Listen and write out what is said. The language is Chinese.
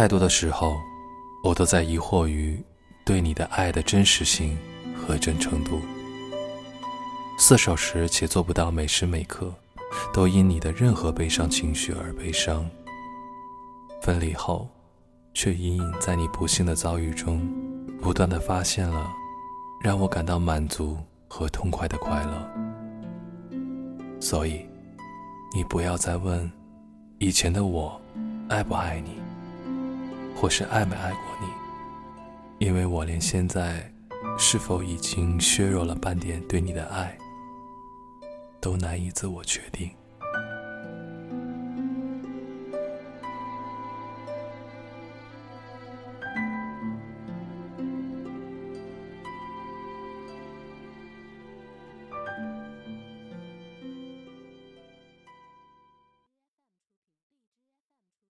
太多的时候，我都在疑惑于对你的爱的真实性和真诚度。四手时且做不到每时每刻都因你的任何悲伤情绪而悲伤，分离后，却隐隐在你不幸的遭遇中，不断的发现了让我感到满足和痛快的快乐。所以，你不要再问以前的我爱不爱你，或是爱没爱过你，因为我连现在是否已经削弱了半点对你的爱。都难以自我确定。